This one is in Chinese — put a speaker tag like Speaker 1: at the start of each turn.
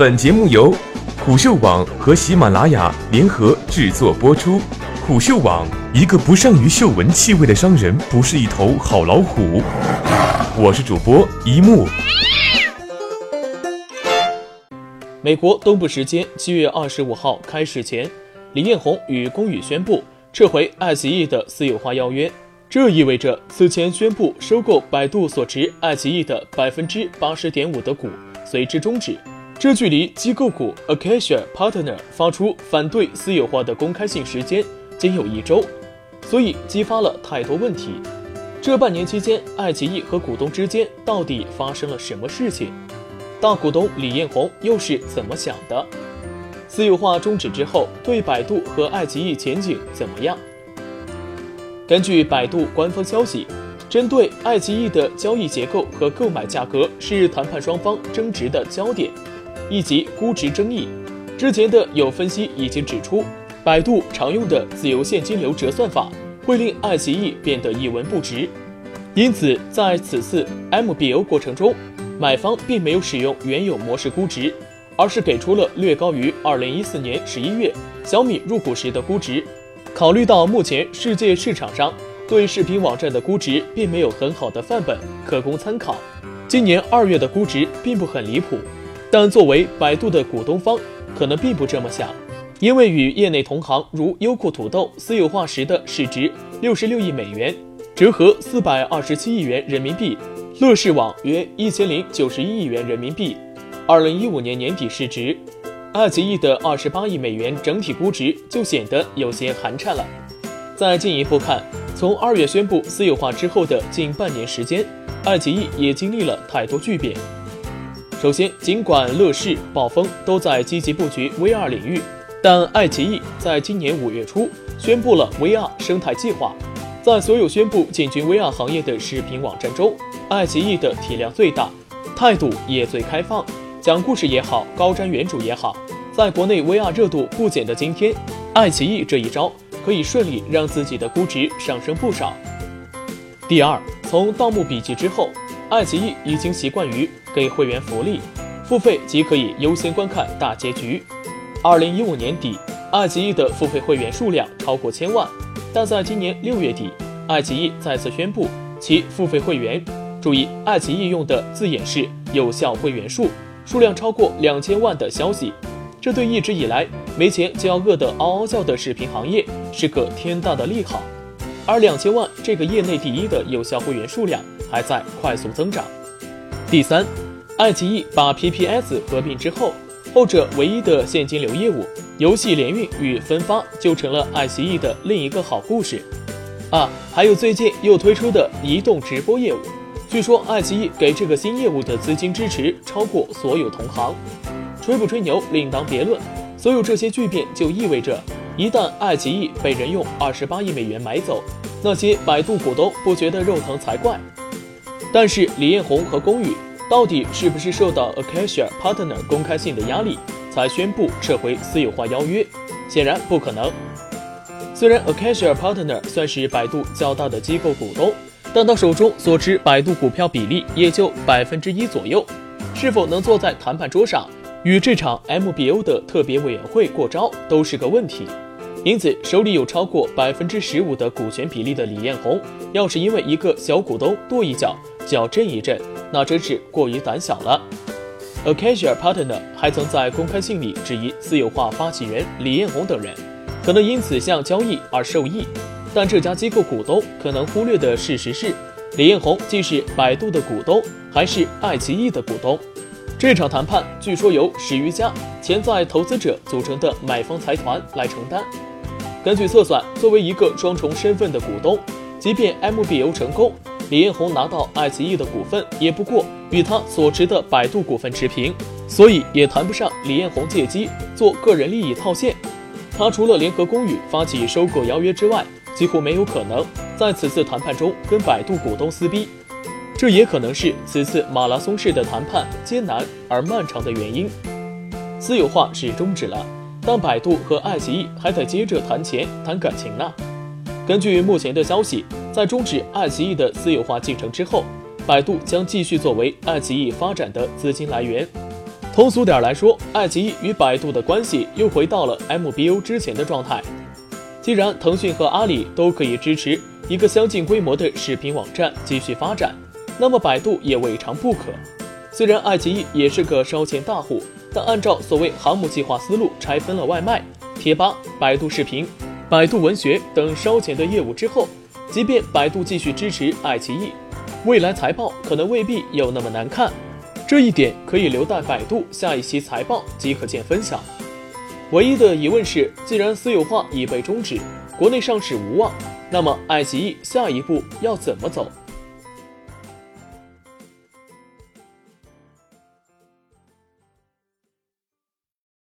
Speaker 1: 本节目由虎嗅网和喜马拉雅联合制作播出。虎嗅网：一个不善于嗅闻气味的商人，不是一头好老虎。我是主播一木。
Speaker 2: 美国东部时间七月二十五号开始前，李彦宏与龚宇宣布撤回爱奇艺的私有化邀约。这意味着此前宣布收购百度所持爱奇艺的百分之八十点五的股随之终止。这距离机构股 Acacia Partner 发出反对私有化的公开信时间仅有一周，所以激发了太多问题。这半年期间，爱奇艺和股东之间到底发生了什么事情？大股东李彦宏又是怎么想的？私有化终止之后，对百度和爱奇艺前景怎么样？根据百度官方消息，针对爱奇艺的交易结构和购买价格是谈判双方争执的焦点，以及估值争议。之前的有分析已经指出，百度常用的自由现金流折算法会令爱奇艺变得一文不值，因此在此次 MBO 过程中，买方并没有使用原有模式估值，而是给出了略高于2014年11月小米入股时的估值。考虑到目前世界市场上对视频网站的估值并没有很好的范本可供参考，今年二月的估值并不很离谱，但作为百度的股东方，可能并不这么想，因为与业内同行如优酷土豆私有化时的市值六十六亿美元，折合四百二十七亿元人民币，乐视网约一千零九十一亿元人民币，二零一五年年底市值。爱奇艺的二十八亿美元整体估值就显得有些寒颤了。再进一步看，从二月宣布私有化之后的近半年时间，爱奇艺也经历了太多巨变。首先，尽管乐视、暴风都在积极布局 VR 领域，但爱奇艺在今年五月初宣布了 VR 生态计划。在所有宣布进军 VR 行业的视频网站中，爱奇艺的体量最大，态度也最开放。讲故事也好，高瞻远瞩也好，在国内 VR 热度不减的今天，爱奇艺这一招可以顺利让自己的估值上升不少。第二，从《盗墓笔记》之后，爱奇艺已经习惯于给会员福利，付费即可以优先观看大结局。二零一五年底，爱奇艺的付费会员数量超过千万，但在今年六月底，爱奇艺再次宣布其付费会员，注意，爱奇艺用的字眼是有效会员数。数量超过两千万的消息，这对一直以来没钱就要饿得嗷嗷叫的视频行业是个天大的利好。而两千万这个业内第一的有效会员数量还在快速增长。第三，爱奇艺把 PPS 合并之后，后者唯一的现金流业务游戏联运与分发就成了爱奇艺的另一个好故事。啊，还有最近又推出的移动直播业务。据说爱奇艺给这个新业务的资金支持超过所有同行，吹不吹牛另当别论。所有这些巨变就意味着，一旦爱奇艺被人用二十八亿美元买走，那些百度股东不觉得肉疼才怪。但是李彦宏和龚宇到底是不是受到 Acacia Partner 公开信的压力，才宣布撤回私有化邀约？显然不可能。虽然 Acacia Partner 算是百度较大的机构股东。但他手中所持百度股票比例也就百分之一左右，是否能坐在谈判桌上与这场 MBO 的特别委员会过招都是个问题。因此，手里有超过百分之十五的股权比例的李彦宏，要是因为一个小股东跺一脚就要震一震，那真是过于胆小了。Acacia Partner 还曾在公开信里质疑私有化发起人李彦宏等人，可能因此向交易而受益。但这家机构股东可能忽略的事实是，李彦宏既是百度的股东，还是爱奇艺的股东。这场谈判据说由十余家潜在投资者组成的买方财团来承担。根据测算，作为一个双重身份的股东，即便 MBO 成功，李彦宏拿到爱奇艺的股份也不过与他所持的百度股份持平，所以也谈不上李彦宏借机做个人利益套现。他除了联合公寓发起收购邀约之外，几乎没有可能在此次谈判中跟百度股东撕逼，这也可能是此次马拉松式的谈判艰难而漫长的原因。私有化是终止了，但百度和爱奇艺还得接着谈钱谈感情呢。根据目前的消息，在终止爱奇艺的私有化进程之后，百度将继续作为爱奇艺发展的资金来源。通俗点来说，爱奇艺与百度的关系又回到了 MBO 之前的状态。既然腾讯和阿里都可以支持一个相近规模的视频网站继续发展，那么百度也未尝不可。虽然爱奇艺也是个烧钱大户，但按照所谓航母计划思路拆分了外卖、贴吧、百度视频、百度文学等烧钱的业务之后，即便百度继续支持爱奇艺，未来财报可能未必有那么难看。这一点可以留待百度下一期财报即可见分晓。唯一的疑问是，既然私有化已被终止，国内上市无望，那么爱奇艺下一步要怎么走？